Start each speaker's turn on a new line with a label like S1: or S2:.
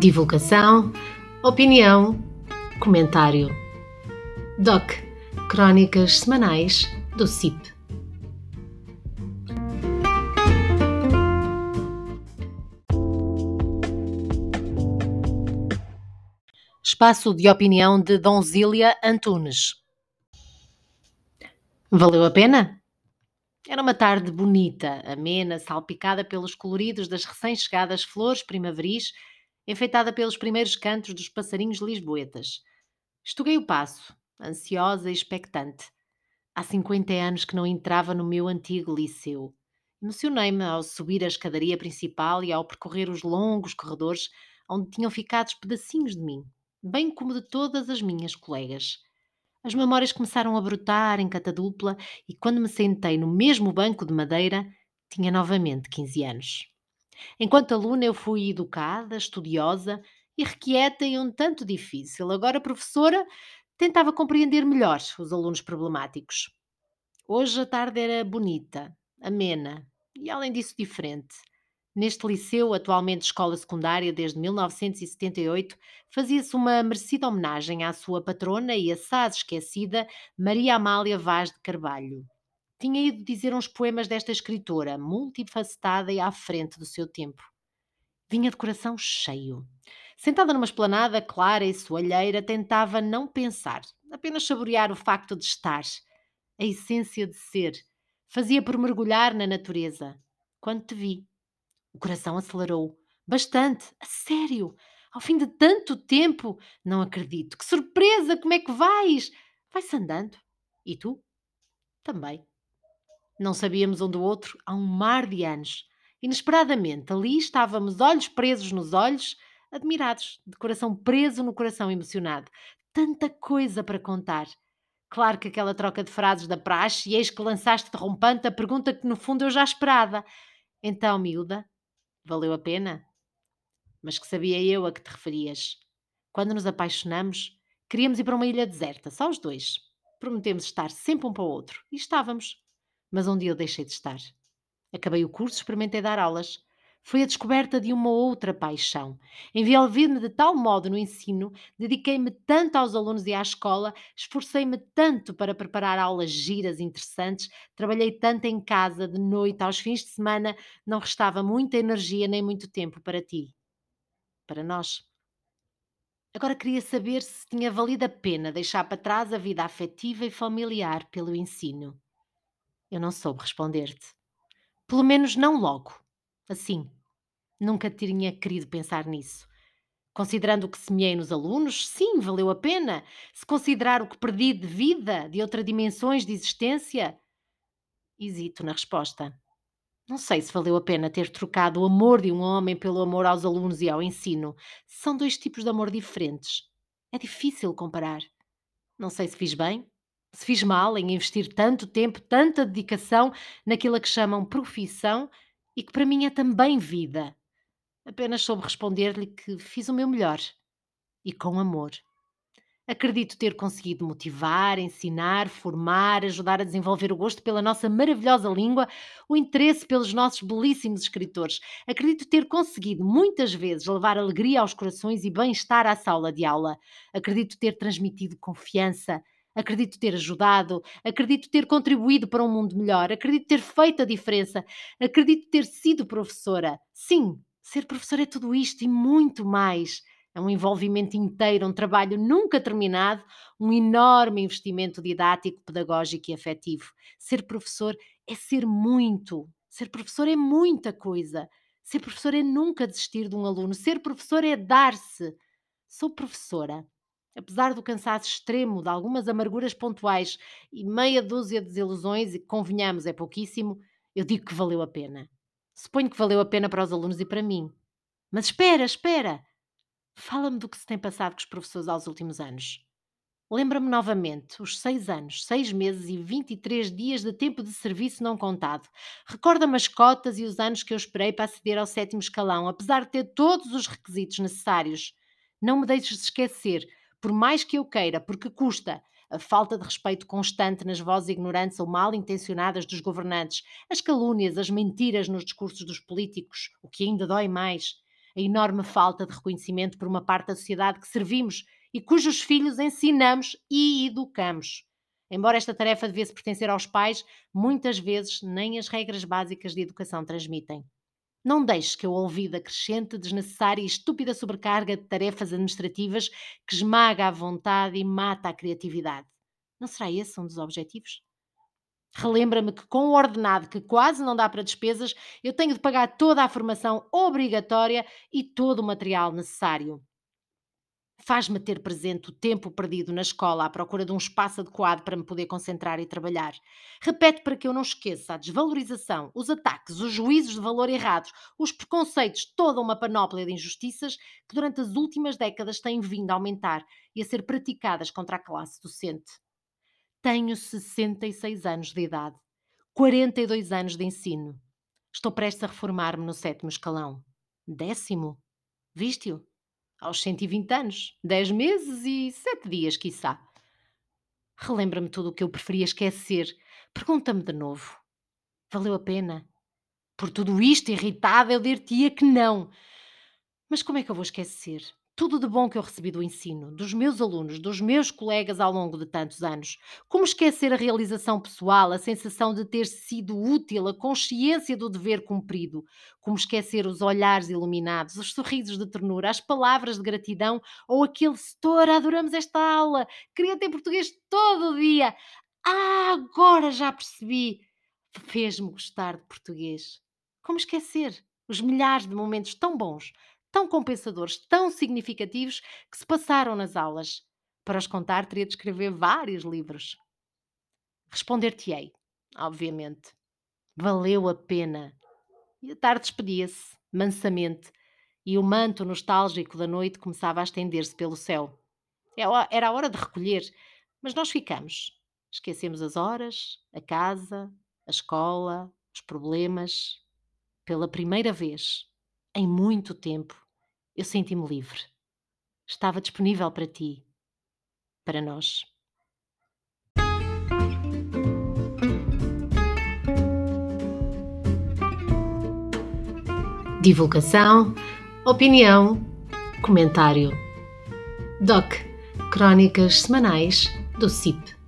S1: Divulgação, opinião, comentário. DOC Crónicas Semanais do CIP. Espaço de opinião de Donzília Antunes. Valeu a pena? Era uma tarde bonita, amena, salpicada pelos coloridos das recém-chegadas flores primaveris enfeitada pelos primeiros cantos dos passarinhos lisboetas. Estuguei o passo, ansiosa e expectante. Há 50 anos que não entrava no meu antigo liceu. Emocionei-me ao subir a escadaria principal e ao percorrer os longos corredores onde tinham ficado pedacinhos de mim, bem como de todas as minhas colegas. As memórias começaram a brotar em catadupla e quando me sentei no mesmo banco de madeira, tinha novamente 15 anos. Enquanto aluna, eu fui educada, estudiosa, irrequieta e um tanto difícil. Agora, professora, tentava compreender melhor os alunos problemáticos. Hoje a tarde era bonita, amena e, além disso, diferente. Neste liceu, atualmente escola secundária desde 1978, fazia-se uma merecida homenagem à sua patrona e assaz esquecida Maria Amália Vaz de Carvalho tinha ido dizer uns poemas desta escritora, multifacetada e à frente do seu tempo. Vinha de coração cheio. Sentada numa esplanada clara e soalheira, tentava não pensar, apenas saborear o facto de estar, a essência de ser. Fazia por mergulhar na natureza. Quando te vi, o coração acelerou. Bastante, a sério. Ao fim de tanto tempo, não acredito. Que surpresa! Como é que vais? Vai-se andando. E tu? Também. Não sabíamos um do outro há um mar de anos. Inesperadamente, ali estávamos, olhos presos nos olhos, admirados, de coração preso no coração emocionado. Tanta coisa para contar. Claro que aquela troca de frases da praxe, e eis que lançaste derrompante a pergunta que no fundo eu já esperava. Então, miúda, valeu a pena? Mas que sabia eu a que te referias. Quando nos apaixonamos, queríamos ir para uma ilha deserta, só os dois. Prometemos estar sempre um para o outro. E estávamos mas um dia eu deixei de estar. Acabei o curso, experimentei dar aulas. Foi a descoberta de uma outra paixão. Envolvi-me de tal modo no ensino, dediquei-me tanto aos alunos e à escola, esforcei-me tanto para preparar aulas giras interessantes, trabalhei tanto em casa, de noite, aos fins de semana, não restava muita energia nem muito tempo para ti. Para nós. Agora queria saber se tinha valido a pena deixar para trás a vida afetiva e familiar pelo ensino. Eu não soube responder-te. Pelo menos não logo. Assim. Nunca tinha querido pensar nisso. Considerando o que semeei nos alunos, sim, valeu a pena. Se considerar o que perdi de vida, de outras dimensões de existência, hesito na resposta. Não sei se valeu a pena ter trocado o amor de um homem pelo amor aos alunos e ao ensino. São dois tipos de amor diferentes. É difícil comparar. Não sei se fiz bem se fiz mal em investir tanto tempo, tanta dedicação naquilo que chamam profissão e que para mim é também vida. Apenas soube responder-lhe que fiz o meu melhor e com amor. Acredito ter conseguido motivar, ensinar, formar, ajudar a desenvolver o gosto pela nossa maravilhosa língua, o interesse pelos nossos belíssimos escritores. Acredito ter conseguido muitas vezes levar alegria aos corações e bem-estar à sala de aula. Acredito ter transmitido confiança, Acredito ter ajudado, acredito ter contribuído para um mundo melhor, acredito ter feito a diferença, acredito ter sido professora. Sim, ser professora é tudo isto e muito mais. É um envolvimento inteiro, um trabalho nunca terminado, um enorme investimento didático, pedagógico e afetivo. Ser professor é ser muito. Ser professor é muita coisa. Ser professor é nunca desistir de um aluno. Ser professor é dar-se. Sou professora Apesar do cansaço extremo, de algumas amarguras pontuais e meia dúzia de desilusões, e convenhamos, é pouquíssimo, eu digo que valeu a pena. Suponho que valeu a pena para os alunos e para mim. Mas espera, espera! Fala-me do que se tem passado com os professores aos últimos anos. Lembra-me novamente os seis anos, seis meses e 23 dias de tempo de serviço não contado. Recorda-me as cotas e os anos que eu esperei para aceder ao sétimo escalão, apesar de ter todos os requisitos necessários. Não me deixes esquecer por mais que eu queira, porque custa. A falta de respeito constante nas vozes ignorantes ou mal intencionadas dos governantes, as calúnias, as mentiras nos discursos dos políticos, o que ainda dói mais. a enorme falta de reconhecimento por uma parte da sociedade que servimos e cujos filhos ensinamos e educamos. Embora esta tarefa devesse pertencer aos pais, muitas vezes nem as regras básicas de educação transmitem. Não deixes que eu ouvida a crescente, desnecessária e estúpida sobrecarga de tarefas administrativas que esmaga a vontade e mata a criatividade. Não será esse um dos objetivos? Relembra-me que com o ordenado que quase não dá para despesas, eu tenho de pagar toda a formação obrigatória e todo o material necessário. Faz-me ter presente o tempo perdido na escola à procura de um espaço adequado para me poder concentrar e trabalhar. Repete para que eu não esqueça a desvalorização, os ataques, os juízos de valor errados, os preconceitos, toda uma panóplia de injustiças que durante as últimas décadas têm vindo a aumentar e a ser praticadas contra a classe docente. Tenho 66 anos de idade, 42 anos de ensino. Estou prestes a reformar-me no sétimo escalão. Décimo? Viste-o? Aos 120 anos, 10 meses e 7 dias, quiçá. Relembra-me tudo o que eu preferia esquecer. Pergunta-me de novo. Valeu a pena? Por tudo isto, irritada, eu dir-te-ia que não. Mas como é que eu vou esquecer? Tudo de bom que eu recebi do ensino, dos meus alunos, dos meus colegas ao longo de tantos anos. Como esquecer a realização pessoal, a sensação de ter sido útil, a consciência do dever cumprido? Como esquecer os olhares iluminados, os sorrisos de ternura, as palavras de gratidão ou aquele setor, adoramos esta aula, queria ter português todo o dia. Ah, agora já percebi. Fez-me gostar de português. Como esquecer os milhares de momentos tão bons tão compensadores, tão significativos que se passaram nas aulas. Para os contar, teria de escrever vários livros. Responder-te-ei, obviamente. Valeu a pena. E a tarde despedia-se, mansamente, e o manto nostálgico da noite começava a estender-se pelo céu. É era a hora de recolher, mas nós ficamos. Esquecemos as horas, a casa, a escola, os problemas. Pela primeira vez, em muito tempo, eu senti-me livre. Estava disponível para ti, para nós. Divulgação, opinião, comentário. DOC Crónicas Semanais do CIP.